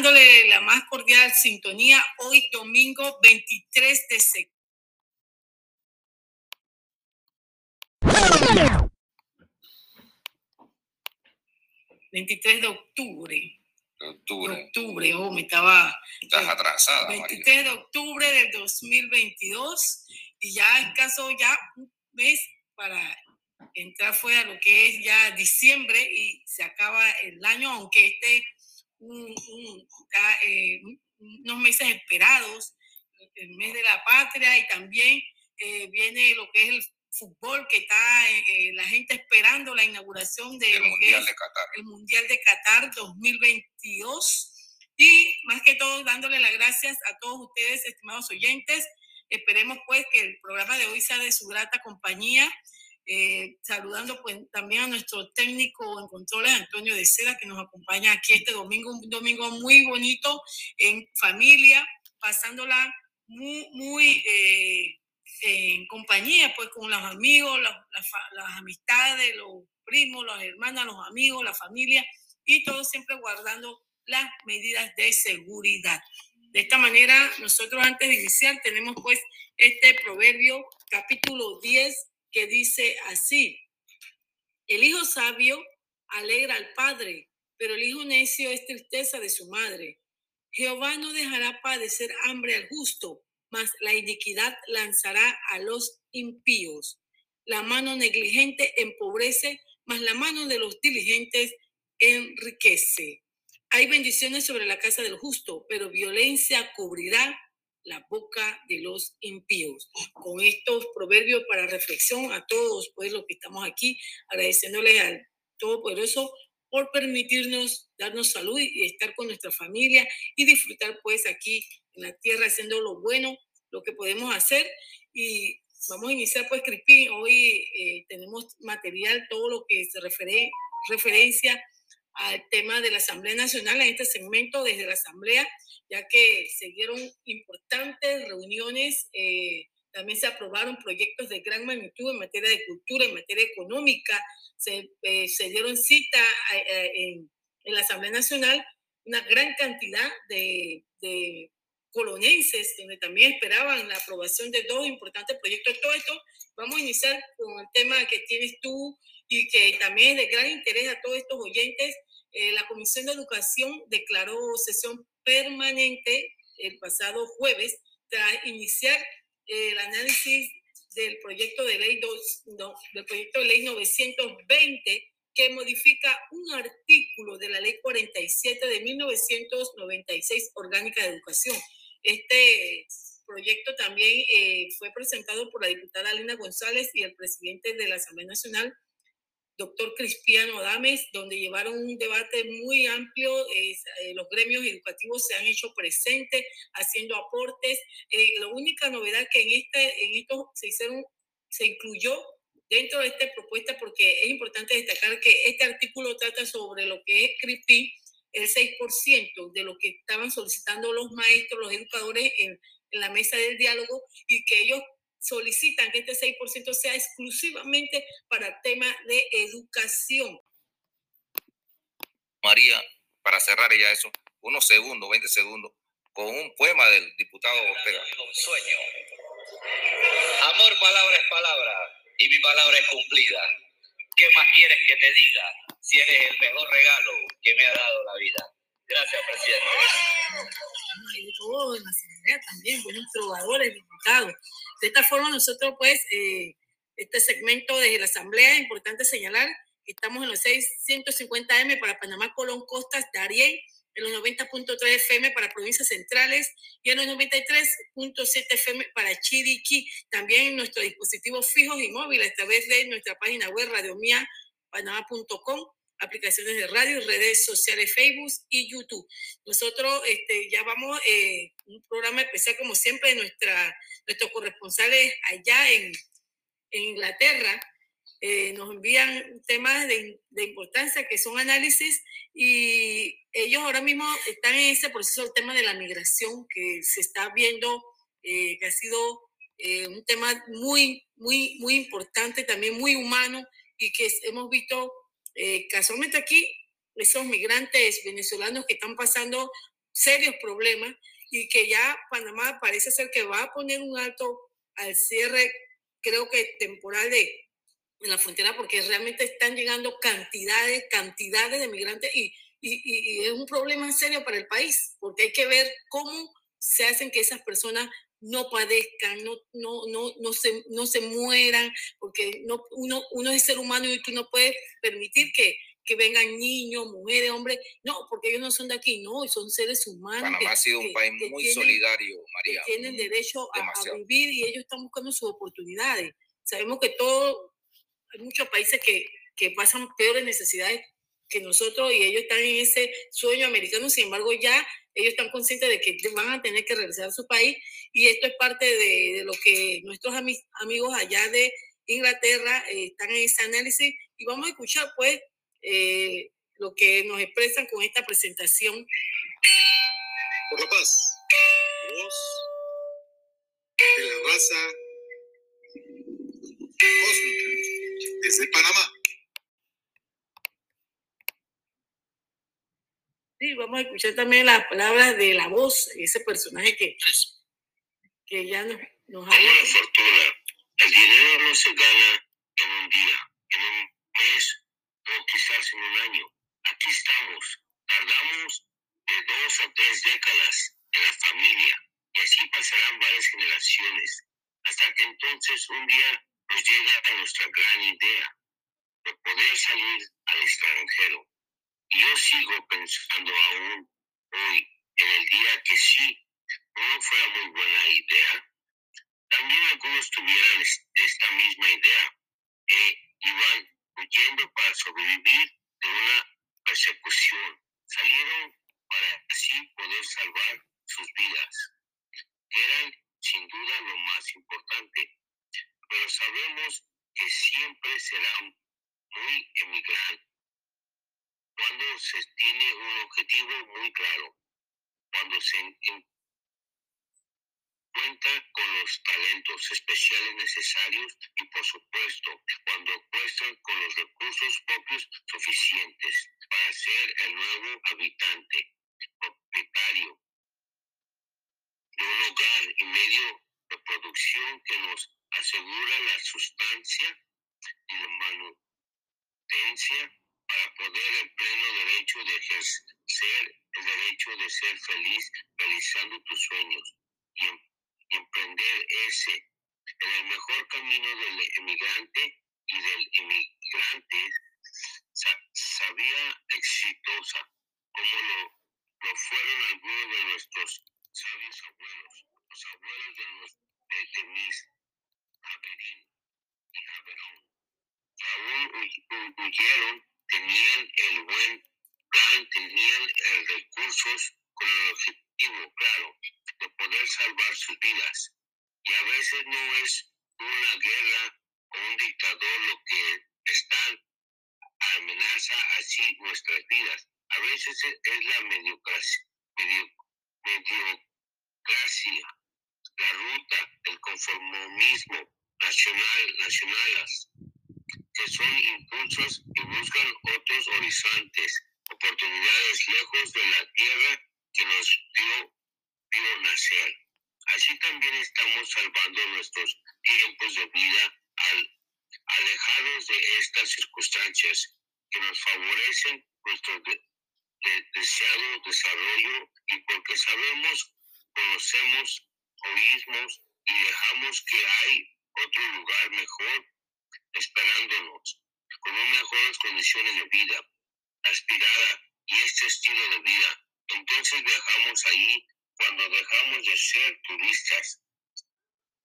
dándole la más cordial sintonía hoy domingo 23 de septiembre. 23 de octubre. De octubre. De octubre, oh, me estaba. Estás atrasada, 23 María. de octubre del 2022 y ya es caso ya un mes para entrar fuera lo que es ya diciembre y se acaba el año, aunque esté un, un, eh, unos meses esperados, el mes de la patria y también eh, viene lo que es el fútbol que está eh, la gente esperando la inauguración de el Mundial de Qatar. El Mundial de Qatar 2022. Y más que todo, dándole las gracias a todos ustedes, estimados oyentes. Esperemos pues que el programa de hoy sea de su grata compañía. Eh, saludando pues también a nuestro técnico en controles, Antonio de Seda, que nos acompaña aquí este domingo, un domingo muy bonito en familia, pasándola muy, muy eh, en compañía, pues con los amigos, las, las, las, amistades, los primos, las hermanas, los amigos, la familia, y todo siempre guardando las medidas de seguridad. De esta manera, nosotros antes de iniciar tenemos pues este proverbio capítulo 10 que dice así, el hijo sabio alegra al padre, pero el hijo necio es tristeza de su madre. Jehová no dejará padecer hambre al justo, mas la iniquidad lanzará a los impíos. La mano negligente empobrece, mas la mano de los diligentes enriquece. Hay bendiciones sobre la casa del justo, pero violencia cubrirá la boca de los impíos. Con estos proverbios para reflexión a todos, pues los que estamos aquí, agradeciéndole al Todopoderoso por permitirnos darnos salud y estar con nuestra familia y disfrutar pues aquí en la tierra haciendo lo bueno, lo que podemos hacer. Y vamos a iniciar pues, Crispín, hoy eh, tenemos material, todo lo que se refiere referencia al tema de la Asamblea Nacional en este segmento desde la Asamblea, ya que se dieron importantes reuniones, eh, también se aprobaron proyectos de gran magnitud en materia de cultura, en materia económica, se, eh, se dieron cita eh, en, en, la Asamblea Nacional una gran cantidad de, de colonenses, donde también esperaban la aprobación de dos importantes proyectos. Todo esto vamos a iniciar con el tema que tienes tú y que también es de gran interés a todos estos oyentes. Eh, la Comisión de Educación declaró sesión permanente el pasado jueves tras iniciar eh, el análisis del proyecto de ley dos, no, del proyecto de ley 920 que modifica un artículo de la ley 47 de 1996 orgánica de educación. Este proyecto también eh, fue presentado por la diputada Lina González y el presidente de la Asamblea Nacional, doctor Cristiano Adames, donde llevaron un debate muy amplio. Eh, los gremios educativos se han hecho presentes, haciendo aportes. Eh, la única novedad que en, este, en esto se, hicieron, se incluyó dentro de esta propuesta, porque es importante destacar que este artículo trata sobre lo que es CRIPI, el 6% de lo que estaban solicitando los maestros, los educadores en, en la mesa del diálogo y que ellos solicitan que este 6% sea exclusivamente para temas de educación. María, para cerrar ya eso, unos segundos, 20 segundos, con un poema del diputado Ortega. Sueño. Amor, palabra es palabra, y mi palabra es cumplida. ¿Qué más quieres que te diga si eres el mejor regalo que me ha dado la vida? Gracias, presidente. Oh, en la asamblea también, buenos trovadores, diputados. De esta forma, nosotros, pues, eh, este segmento desde la asamblea, es importante señalar que estamos en los 650M para Panamá, Colón, Costas, Darién, en los 90.3 FM para provincias centrales y en los 93.7 FM para Chiriquí. También nuestros dispositivos fijos y móviles a través de nuestra página web radiomiapanamá.com aplicaciones de radio, redes sociales, Facebook y YouTube. Nosotros este, ya vamos eh, un programa especial, como siempre, de nuestra, nuestros corresponsales allá en, en Inglaterra. Eh, nos envían temas de, de, importancia que son análisis y ellos ahora mismo están en ese proceso del tema de la migración que se está viendo, eh, que ha sido eh, un tema muy, muy, muy importante, también muy humano y que hemos visto eh, casualmente aquí, esos migrantes venezolanos que están pasando serios problemas y que ya Panamá parece ser que va a poner un alto al cierre, creo que temporal de en la frontera, porque realmente están llegando cantidades, cantidades de migrantes y, y, y es un problema serio para el país, porque hay que ver cómo se hacen que esas personas no padezcan, no, no, no, no, se, no se mueran, porque no, uno, uno es ser humano y tú no puedes permitir que, que vengan niños, mujeres, hombres, no, porque ellos no son de aquí, no, son seres humanos. Panamá ha sido un país muy solidario, María. tienen derecho a, a, vivir y ellos están buscando sus oportunidades. Sabemos que todo, hay muchos países que, que pasan peores necesidades que nosotros y ellos están en ese sueño americano, sin embargo ya ellos están conscientes de que van a tener que regresar a su país y esto es parte de, lo que nuestros ami amigos allá de Inglaterra eh, están en ese análisis y vamos a escuchar pues eh, lo que nos expresan con esta presentación. Por la paz, voz de la raza cósmica desde Panamá. Sí, vamos a escuchar también las palabras de la voz, ese personaje que, que ya nos, nos habla. la fortuna, el dinero no se gana en un día, en un mes o quizás en un año. Aquí estamos, tardamos de dos a tres décadas en la familia y así pasarán varias generaciones, hasta que entonces un día nos llega nuestra gran idea de poder salir al extranjero yo sigo pensando aún hoy, en el día que sí, no fuera muy buena idea, también algunos tuvieran esta misma idea e iban huyendo para sobrevivir de una persecución. Salieron para así poder salvar sus vidas, que eran sin duda lo más importante. Pero sabemos que siempre serán muy emigrantes cuando se tiene un objetivo muy claro, cuando se cuenta con los talentos especiales necesarios y por supuesto cuando cuestan con los recursos propios suficientes para ser el nuevo habitante, propietario de un hogar y medio de producción que nos asegura la sustancia y la manutencia para poder el pleno derecho de ejercer el derecho de ser feliz realizando tus sueños y, em, emprender ese en el mejor camino del emigrante y del emigrante sabía exitosa como lo, lo, fueron algunos de nuestros sabios abuelos, los abuelos de, los, de Demis, Javerín y Javerón, que aún huyeron tenían el buen plan, tenían el recursos con el objetivo claro de poder salvar sus vidas. Y a veces no es una guerra o un dictador lo que están amenaza así nuestras vidas. A veces es la mediocracia, mediocracia, la ruta, el conformismo nacional, nacionales, son impulsos y buscan otros horizontes, oportunidades lejos de la tierra que nos dio, dio nacer. Así también estamos salvando nuestros tiempos de vida al, alejados de estas circunstancias que nos favorecen nuestro deseado desarrollo y porque sabemos, conocemos, oímos y dejamos que hay otro lugar mejor esperándonos, con mejores condiciones de vida, aspirada y este estilo de vida. Entonces viajamos ahí cuando dejamos de ser turistas,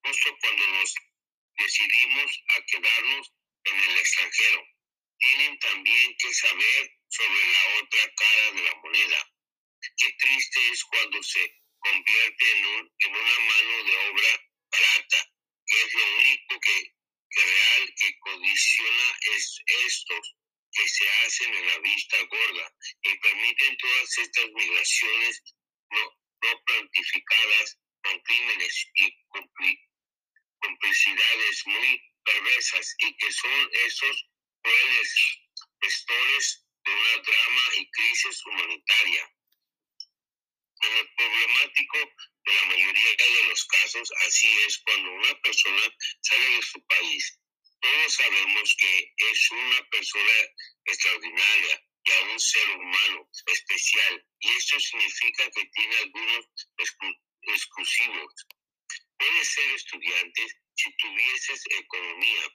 justo cuando nos decidimos a quedarnos en el extranjero. Tienen también que saber sobre la otra cara de la moneda. Qué triste es cuando se convierte en, en una mano de obra barata, que es lo único que real que condiciona es estos que se hacen en la vista gorda y permiten todas estas migraciones no, no plantificadas con crímenes y complicidades muy perversas y que son esos crueles gestores de una drama y crisis humanitaria. En el problemático de la mayoría de los casos, así es cuando una persona sale de su país. Todos sabemos que es una persona extraordinaria y a un ser humano especial, y esto significa que tiene algunos exclu- exclusivos. Puedes ser estudiante si tuvieses economía,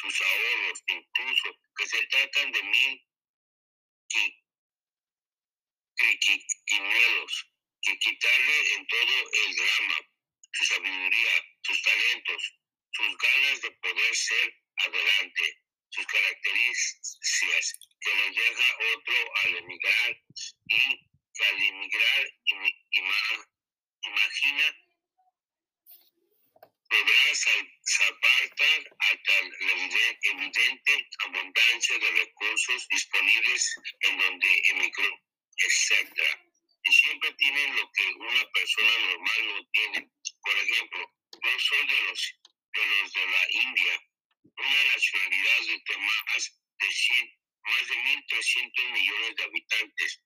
tus ahorros, incluso que se tratan de mil qui- quinielos, que quitarle en todo el drama, su sabiduría, sus talentos, sus ganas de poder ser adelante, sus características que nos deja otro al emigrar y que al emigrar ima- ima- imagina podrá sal- salvar hasta la eviden- evidente abundancia de recursos disponibles en donde emigró, etc. Y siempre tienen lo que una persona normal no tiene. Por ejemplo, yo soy de los de, los de la India, una nacionalidad de más de 100, más de 1.300 millones de habitantes.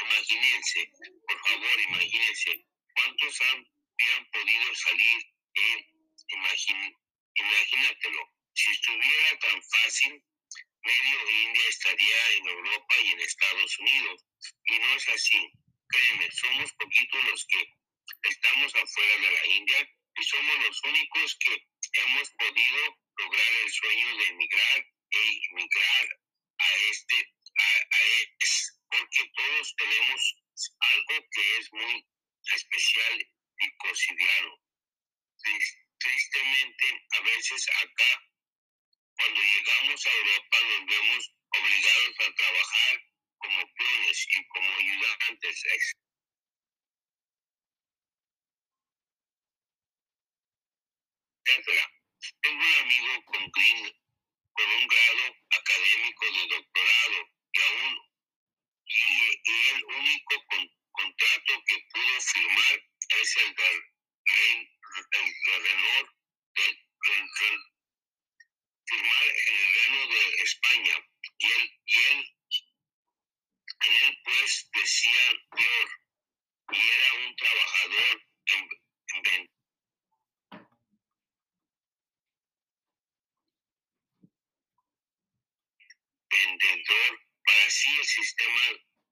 Imagínense, por favor, imagínense, ¿cuántos han, podido salir? Eh, imagín- imagínatelo, si estuviera tan fácil, medio India estaría en Europa y en Estados Unidos. Y no es así. Créeme, somos poquitos los que estamos afuera de la India y somos los únicos que hemos podido lograr el sueño de emigrar e inmigrar a este, a, a es- porque todos tenemos algo que es muy especial y cotidiano. Tris- Tristemente, a veces acá, cuando llegamos a Europa, nos vemos obligados a trabajar como peones y como ayudantes, etcétera. Tengo un amigo con green, con un grado académico de doctorado y aún y, y el único con- contrato que pudo firmar es el Ren- el de Renault de, Ren- Ren- firmar en el Reino de España y él y él en él pues decía peor y era un trabajador en, en ven- vendedor para sí el sistema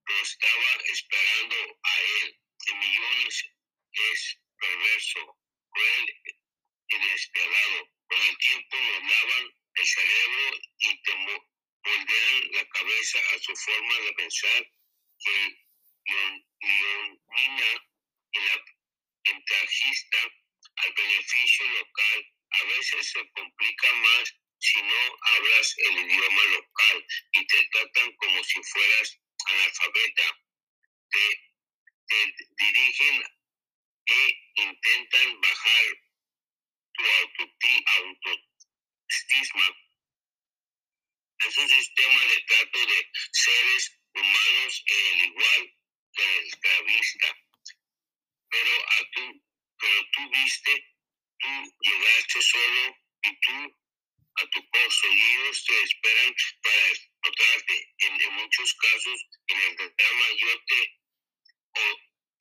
lo estaba esperando a él en millones es perverso cruel y despiadado con el tiempo nos lavan el cerebro y te mo- moldean la cabeza a su forma de pensar que guion- guionina y la ventajista al beneficio local a veces se complica más si no hablas el idioma local y te tratan como si fueras analfabeta. Te, te dirigen e intentan bajar tu autoestima. Es un sistema de trato de seres humanos el igual que el esclavista. Pero a tú, pero tú viste, tú llegaste solo y tú a tu pozo y ellos te esperan para explotarte. En, en muchos casos, en el drama, yo te o,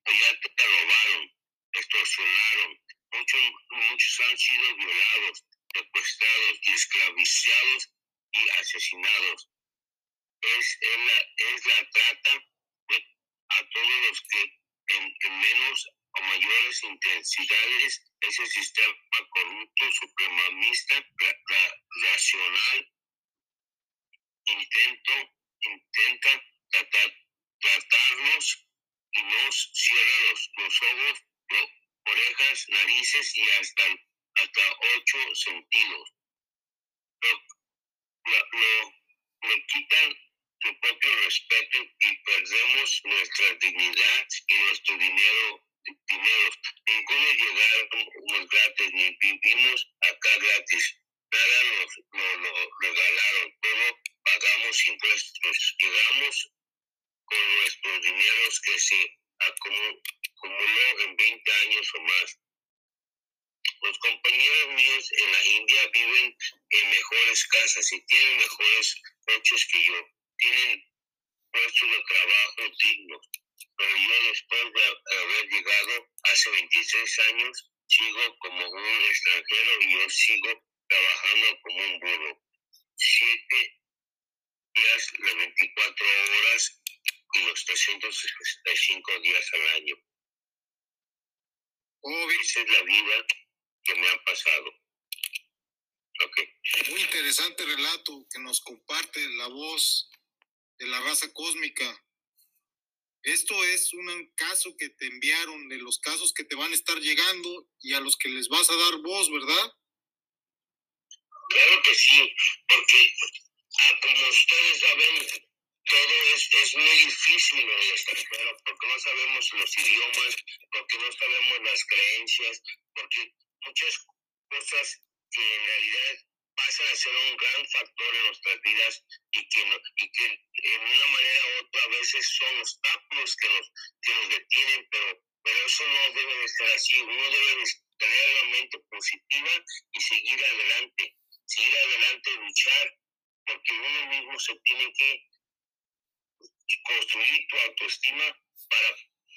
o ya te robaron, extorsionaron. Muchos, muchos han sido violados, secuestrados y esclavizados y asesinados. Es, es, la, es la trata de, a todos los que en, en menos o mayores intensidades ese sistema corrupto, supremacista, ra- ra- racional, intento, intenta tratar, tratarnos y nos cierra los, los ojos, orejas, narices y hasta, hasta ocho sentidos. Lo, lo, lo- lo quitan su propio respeto y perdemos nuestra dignidad y nuestro dinero. dinero. Ninguno llegamos gratis, ni vivimos acá gratis. Nada nos lo, regalaron, todo pagamos impuestos. Llegamos con nuestros dineros que se acumuló en 20 años o más. Los compañeros míos en la India viven en mejores casas y tienen mejores coches que yo. Tienen puestos de trabajo dignos. pero yo después de haber llegado hace 26 años, sigo como un extranjero y yo sigo trabajando como un burro. Siete días, las 24 horas 365 días al año. Oh, Esa es la vida que me ha pasado. Okay. Muy interesante relato que nos comparte la voz de la raza cósmica. Esto es un caso que te enviaron de los casos que te van a estar llegando y a los que les vas a dar voz, ¿verdad? Claro que sí, porque ah, como ustedes saben, todo es, es muy difícil en el extranjero, porque no sabemos los idiomas, porque no sabemos las creencias, porque muchas cosas que en realidad pasan a ser un gran factor en nuestras vidas y que, y que en una manera u otra a veces son obstáculos que nos, que nos detienen, pero, pero eso no debe de ser así. Uno debe de tener la mente positiva y seguir adelante, seguir adelante, luchar, porque uno mismo se tiene que construir tu autoestima para,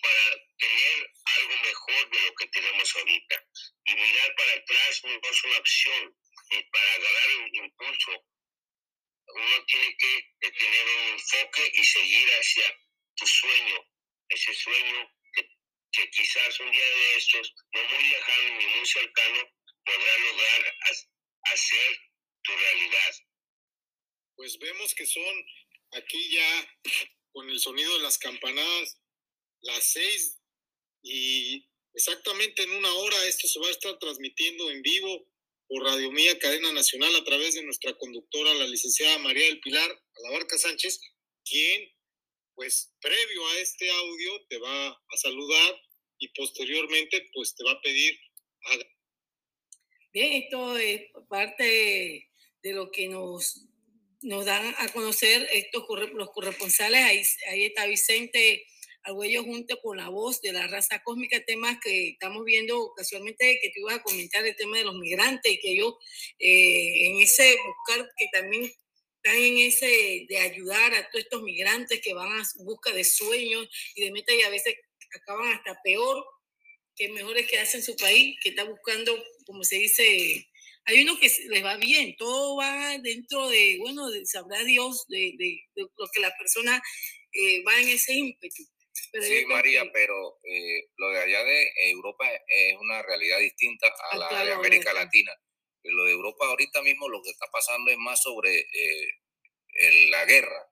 para tener algo mejor de lo que tenemos ahorita. Y mirar para atrás no es una opción eh, para agarrar un impulso. Uno tiene que eh, tener un enfoque y seguir hacia tu sueño, ese sueño que, que quizás un día de estos, no muy lejano ni muy cercano, podrá lograr ha- hacer tu realidad. Pues vemos que son aquí ya con el sonido de las campanadas las seis y exactamente en una hora esto se va a estar transmitiendo en vivo por Radio Mía Cadena Nacional a través de nuestra conductora, la licenciada María del Pilar Alabarca Sánchez, quien pues previo a este audio te va a saludar y posteriormente pues te va a pedir Bien, esto es parte de lo que nos, nos dan a conocer estos los corresponsales. Ahí, ahí está Vicente Arguello junto con la voz de la raza cósmica, temas que estamos viendo casualmente que te ibas a comentar el tema de los migrantes y que ellos eh, en ese buscar que también están en ese de ayudar a todos estos migrantes que van a busca de sueños y de metas y a veces acaban hasta peor que mejor es quedarse en su país, que está buscando, como se dice, hay uno que les va bien, todo va dentro de, bueno, de- sabrá Dios de, de- de lo que la persona eh, va en ese ímpetu. Pero Sí, María, que- pero eh, lo de allá de Europa es una realidad distinta a Ah, la claro, de América. Latina. Lo de Europa ahorita mismo lo que está pasando es más sobre eh, el- la guerra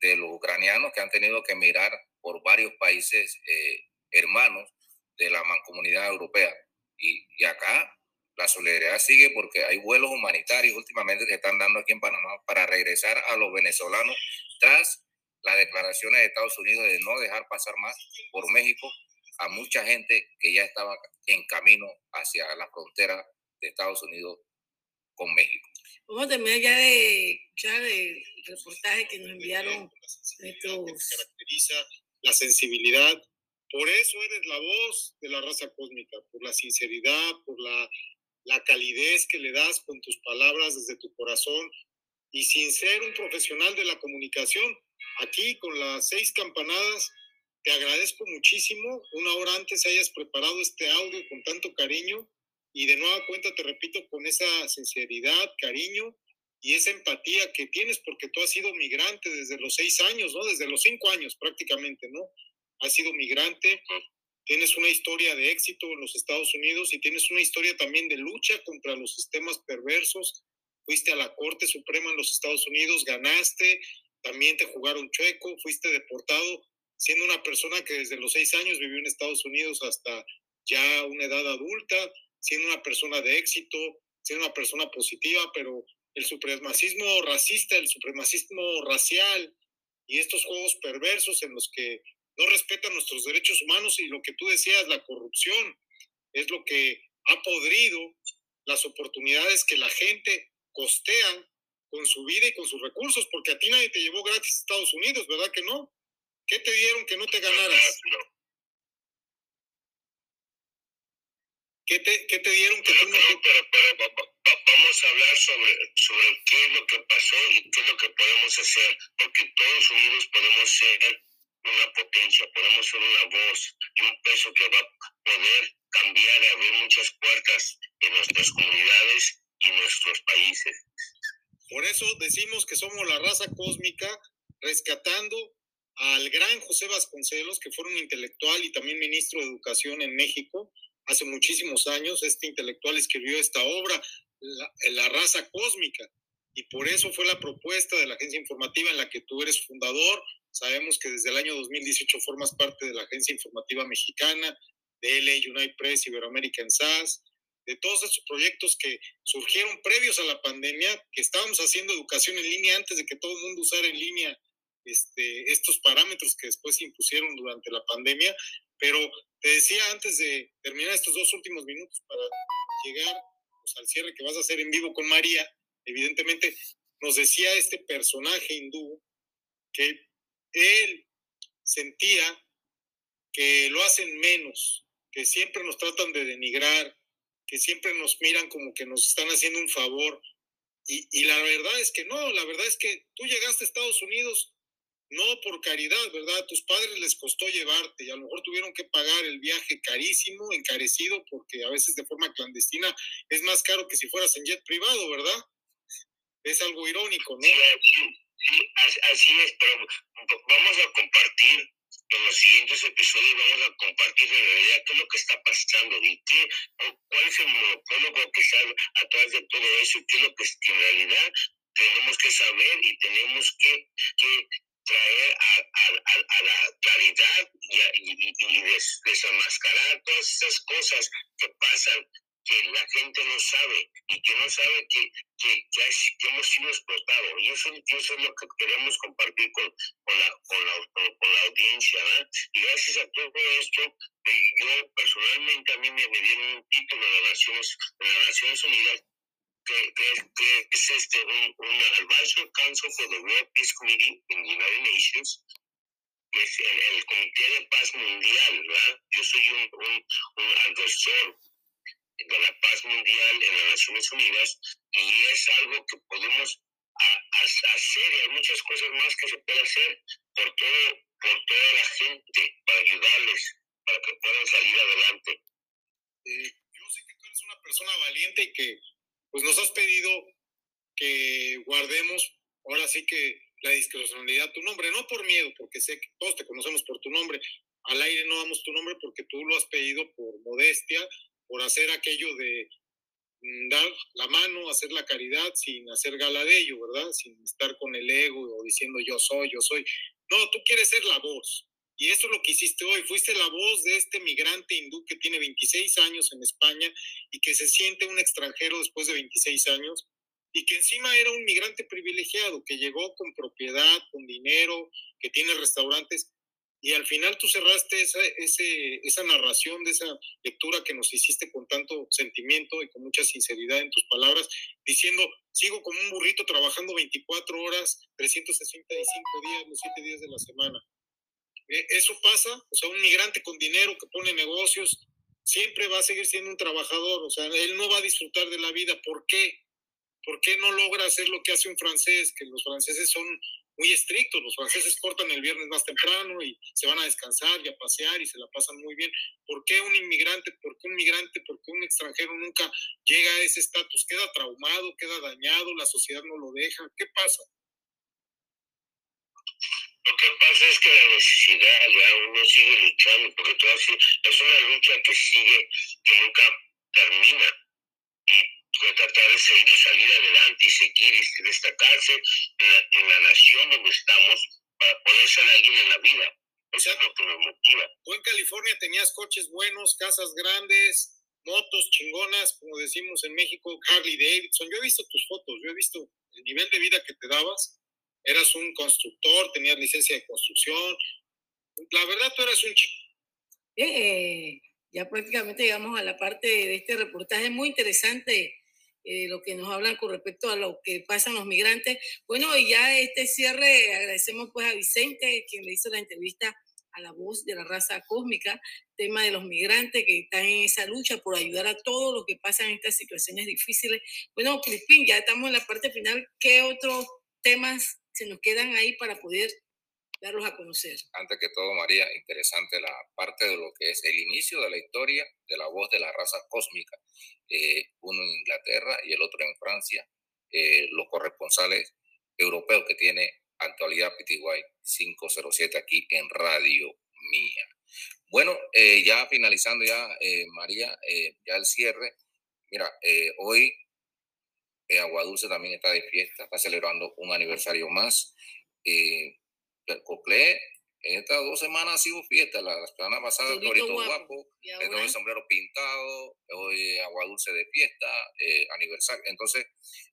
de los ucranianos que han tenido que emigrar por varios países eh, hermanos de la mancomunidad europea. Y, y acá la solidaridad sigue porque hay vuelos humanitarios últimamente que están dando aquí en Panamá para regresar a los venezolanos tras las declaraciones de Estados Unidos de no dejar pasar más por México a mucha gente que ya estaba en camino hacia la frontera de Estados Unidos con México. Vamos a terminar ya de escuchar el reportaje que nos enviaron caracteriza, la sensibilidad. Por eso eres la voz de la raza cósmica, por la sinceridad, por la, la calidez que le das con tus palabras desde tu corazón y sin ser un profesional de la comunicación. Aquí con las seis campanadas, te agradezco muchísimo. Una hora antes hayas preparado este audio con tanto cariño y de nueva cuenta te repito con esa sinceridad, cariño y esa empatía que tienes porque tú has sido migrante desde los seis años, ¿no? Desde los cinco años prácticamente, ¿no? Has sido migrante, tienes una historia de éxito en los Estados Unidos y tienes una historia también de lucha contra los sistemas perversos. Fuiste a la Corte Suprema en los Estados Unidos, ganaste, también te jugaron chueco, fuiste deportado, siendo una persona que desde los seis años vivió en Estados Unidos hasta ya una edad adulta, siendo una persona de éxito, siendo una persona positiva, pero el supremacismo racista, el supremacismo racial y estos juegos perversos en los que no respetan nuestros derechos humanos y lo que tú decías, la corrupción, es lo que ha podrido las oportunidades que la gente costea con su vida y con sus recursos, porque a ti nadie te llevó gratis a Estados Unidos, ¿verdad que no? ¿Qué te dieron que no te ganaras? ¿Qué te, qué te dieron que Pero, tú no pero, pero, pero va- va- va- vamos a hablar sobre, sobre qué es lo que pasó y qué es lo que podemos hacer, porque todos unidos podemos ser una potencia, podemos ser una voz y un peso que va a poder cambiar y abrir muchas puertas en nuestras comunidades y nuestros países. Por eso decimos que somos la raza cósmica, rescatando al gran José Vasconcelos, que fue un intelectual y también ministro de Educación en México hace muchísimos años. Este intelectual escribió esta obra, La, la raza cósmica, y por eso fue la propuesta de la agencia informativa en la que tú eres fundador. Sabemos que desde el año 2018 formas parte de la agencia informativa mexicana, de LA United Press, Iberoamérica en SAS, de todos esos proyectos que surgieron previos a la pandemia, que estábamos haciendo educación en línea antes de que todo el mundo usara en línea este, estos parámetros que después se impusieron durante la pandemia. Pero te decía antes de terminar estos dos últimos minutos para llegar pues, al cierre que vas a hacer en vivo con María, evidentemente nos decía este personaje hindú que él sentía que lo hacen menos, que siempre nos tratan de denigrar, que siempre nos miran como que nos están haciendo un favor. Y, la verdad es que no, la verdad es que tú llegaste a Estados Unidos no por caridad, ¿verdad? A tus padres les costó llevarte y a lo mejor tuvieron que pagar el viaje carísimo, encarecido, porque a veces de forma clandestina es más caro que si fueras en jet privado, ¿verdad? Es algo irónico, ¿no? Sí, sí, así es, pero vamos a compartir en los siguientes episodios vamos a compartir en realidad qué es lo que está pasando y qué, cuál es el monopolio que está a través de todo eso y qué es lo que, en realidad tenemos que saber y tenemos que, que traer a, a, a, la claridad y, y, y des, desenmascarar todas esas cosas que pasan que la gente no sabe y que no sabe que, que, que, que hemos sido explotados. Y eso, eso, es lo que queremos compartir con, con, la, con, la, con, con la audiencia. ¿verdad? Y gracias a todo esto, eh, yo personalmente a mí me, me dieron un título de las Naciones, de las Naciones Unidas que, que es este, un, un Advisory Council for the World Peace Committee in the United Nations, que es el, el Comité de Paz Mundial, ¿verdad? Yo soy un, un, un adversor de la paz mundial en las Naciones Unidas y es algo que podemos a, a hacer y hay muchas cosas más que se puede hacer por todo por toda la gente para ayudarles para que puedan salir adelante. Eh, yo sé que tú eres una persona valiente y que pues nos has pedido que guardemos ahora sí que la discrecionalidad tu nombre no por miedo porque sé que todos te conocemos por tu nombre al aire no damos tu nombre porque tú lo has pedido por modestia por hacer aquello de dar la mano, hacer la caridad sin hacer gala de ello, ¿verdad? Sin estar con el ego o diciendo yo soy, yo soy. No, tú quieres ser la voz. Y eso es lo que hiciste hoy. Fuiste la voz de este migrante hindú que tiene 26 años en España y que se siente un extranjero después de 26 años y que encima era un migrante privilegiado, que llegó con propiedad, con dinero, que tiene restaurantes y al final tú cerraste esa, esa narración de esa lectura que nos hiciste con tanto sentimiento y con mucha sinceridad en tus palabras, diciendo, sigo como un burrito trabajando 24 horas, 365 días, los 7 días de la semana. Eso pasa, o sea, un migrante con dinero que pone negocios, siempre va a seguir siendo un trabajador, o sea, él no va a disfrutar de la vida. ¿Por qué? ¿Por qué no logra hacer lo que hace un francés? Que los franceses son muy estrictos. Los franceses cortan el viernes más temprano y se van a descansar y a pasear y se la pasan muy bien. ¿Por qué un inmigrante, por qué un migrante, por qué un extranjero nunca llega a ese estatus? Queda traumado, queda dañado, la sociedad no lo deja. ¿Qué pasa? Lo que pasa es que la necesidad, ya uno sigue luchando, porque todo así, es una lucha que sigue, que nunca termina. De tratar de salir, salir adelante y seguir y destacarse en la, en la, nación donde estamos para poder ser alguien en la vida. Eso es lo que me motiva. Tú en California tenías coches buenos, casas grandes, motos chingonas, como decimos en México, Harley Davidson. Yo he visto tus fotos, yo he visto el nivel de vida que te dabas. Eras un constructor, tenías licencia de construcción. La verdad, tú eras un chico. Eh, ya prácticamente llegamos a la parte de este reportaje muy interesante eh, lo que nos hablan con respecto a lo que pasan los migrantes. Bueno, y ya este cierre, agradecemos pues a Vicente, quien le hizo la entrevista a la voz de la raza cósmica, tema de los migrantes que están en esa lucha por ayudar a todos los que pasan en estas situaciones difíciles. Bueno, Crispín, ya estamos en la parte final. ¿Qué otros temas se nos quedan ahí para poder darlos a conocer. Antes que todo, María, interesante la parte de lo que es el inicio de la historia de la voz de la raza cósmica, eh, uno en Inglaterra y el otro en Francia, eh, los corresponsales europeos que tiene actualidad PTY 507 aquí en Radio Mía. Bueno, eh, ya finalizando ya, María, ya el cierre. Mira, hoy Aguadulce también está de fiesta, está celebrando un aniversario más. Coclé en estas dos semanas ha sido fiesta. La, semana pasada, Torito, Guapo, el sombrero pintado, hoy agua dulce de fiesta, eh, aniversario. Entonces,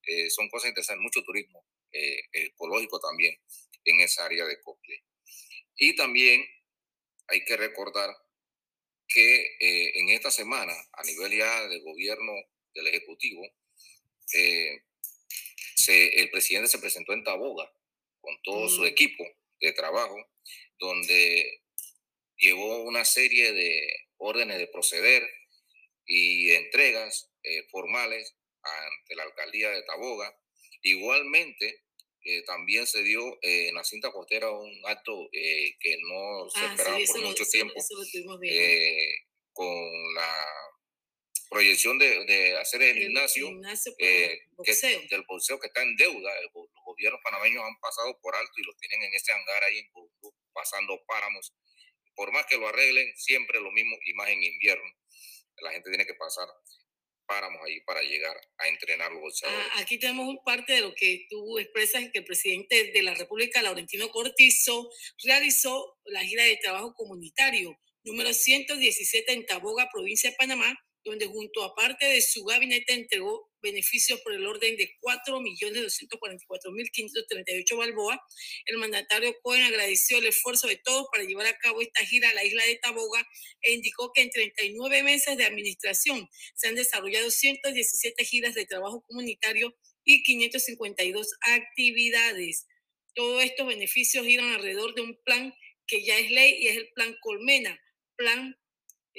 eh, son cosas interesantes, mucho turismo eh, ecológico también en esa área de Coclé. Y también hay que recordar que en esta semana, a nivel ya del gobierno del Ejecutivo, el presidente se presentó en Taboga con todo su mm. equipo de trabajo, donde llevó una serie de órdenes de proceder y entregas eh, formales ante la alcaldía de Taboga. Igualmente, eh, también se dio eh, en la cinta costera un acto que no se ah, esperaba por mucho tiempo con la proyección de, hacer el, gimnasio, eh, del boxeo que está en deuda. los gobiernos panameños han pasado por alto y lo tienen en ese hangar ahí en pasando páramos. Por más que lo arreglen, siempre lo mismo y más en invierno. La gente tiene que pasar páramos ahí para llegar a entrenar los boxeadores. Ah, aquí tenemos parte de lo que tú expresas, que el presidente de la República, Laurentino Cortizo, realizó la gira de trabajo comunitario número 117 en Taboga, provincia de Panamá, donde junto a parte de su gabinete entregó beneficios por el orden de 4.244.538 balboa. El mandatario Cohen agradeció el esfuerzo de todos para llevar a cabo esta gira a la isla de Taboga e indicó que en 39 meses de administración se han desarrollado 117 giras de trabajo comunitario y 552 actividades. Todos estos beneficios giran alrededor de un plan que ya es ley y es el plan Colmena, plan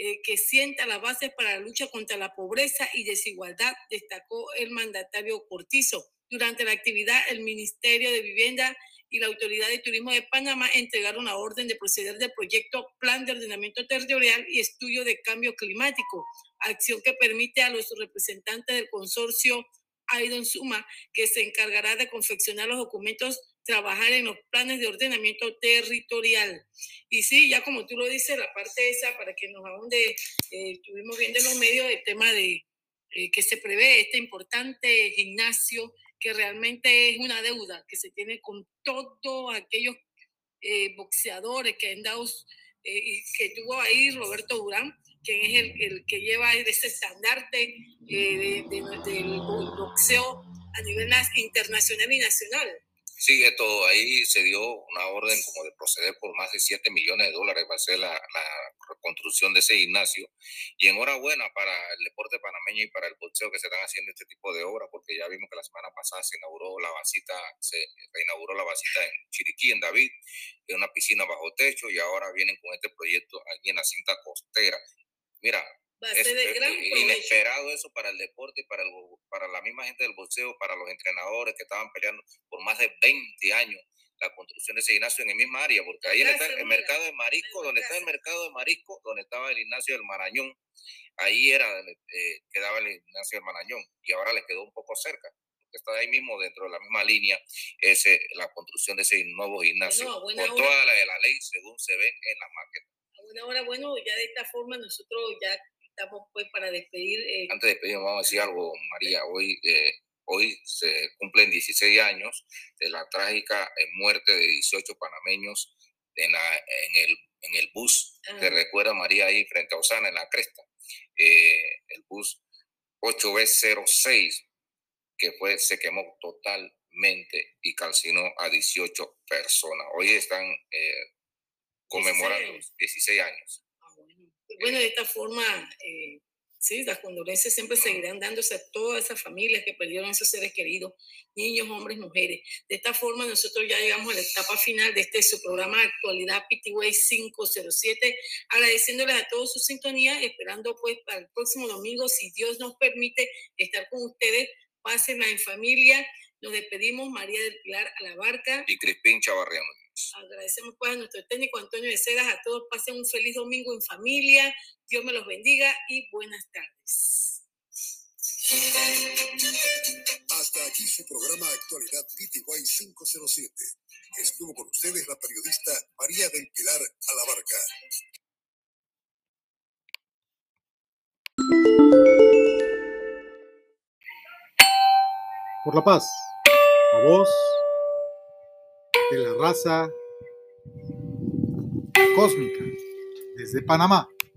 eh, que sienta las bases para la lucha contra la pobreza y desigualdad, destacó el mandatario Cortizo. Durante la actividad, el Ministerio de Vivienda y la Autoridad de Turismo de Panamá entregaron la orden de proceder del proyecto Plan de Ordenamiento Territorial y Estudio de Cambio Climático, acción que permite a los representantes del consorcio Aidon Suma, que se encargará de confeccionar los documentos trabajar en los planes de ordenamiento territorial. Y sí, ya como tú lo dices, la parte esa, para que nos ahonde, eh, estuvimos viendo en los medios el tema de eh, que se prevé este importante gimnasio, que realmente es una deuda que se tiene con todos aquellos eh, boxeadores que han dado, y que tuvo ahí Roberto Durán, quien es el, el que lleva ese estandarte de, del boxeo a nivel internacional y nacional. Sí, esto ahí se dio una orden como de proceder por más de 7 millones de dólares para hacer la, reconstrucción de ese gimnasio. Y enhorabuena para el deporte panameño y para el boxeo que se están haciendo este tipo de obras, porque ya vimos que la semana pasada se inauguró la vasita, se reinauguró la vasita en Chiriquí, en David, en una piscina bajo techo, y ahora vienen con este proyecto aquí en la cinta costera. Mira, es, inesperado eso para el deporte para, el, para la misma gente del boxeo, para los entrenadores que estaban peleando por más de 20 años la construcción de ese gimnasio en el misma área, porque ahí está el mercado de marisco, donde está el mercado de marisco, donde estaba el gimnasio del Marañón, ahí era eh, quedaba el gimnasio del Marañón, y ahora les quedó un poco cerca, porque está ahí mismo dentro de la misma línea, ese, la construcción de ese nuevo gimnasio, con toda la de la ley según se ve en la maqueta. A buena hora, bueno, ya de esta forma nosotros ya estamos pues para despedir. Eh, Antes de despedir, vamos a decir algo, María. Hoy, eh, hoy se cumplen 16 años de la trágica eh, muerte de 18 panameños en, en, el, en el bus. Te ah. recuerda, María, ahí frente a Osana, en la cresta. el bus 8B06, que fue, se quemó totalmente y calcinó a 18 personas. Hoy están conmemorando 16 años bueno, de esta forma, eh, sí, las condolencias siempre seguirán dándose a todas esas familias que perdieron a sus seres queridos, niños, hombres, mujeres. De esta forma, nosotros ya llegamos a la etapa final de este su programa Actualidad PTWay 507, agradeciéndoles a todos su sintonía, esperando pues para el próximo domingo, si Dios nos permite, estar con ustedes. Pásenla en familia. Nos despedimos, María del Pilar a la barca. Y Crispín Chavarriano. Agradecemos pues a nuestro técnico Antonio de Cedas, a todos pasen un feliz domingo en familia, Dios me los bendiga y buenas tardes. Hasta aquí su programa Actualidad PTY 507. Estuvo con ustedes la periodista María del Pilar Alabarca. Por la paz, la voz de la raza cósmica desde Panamá.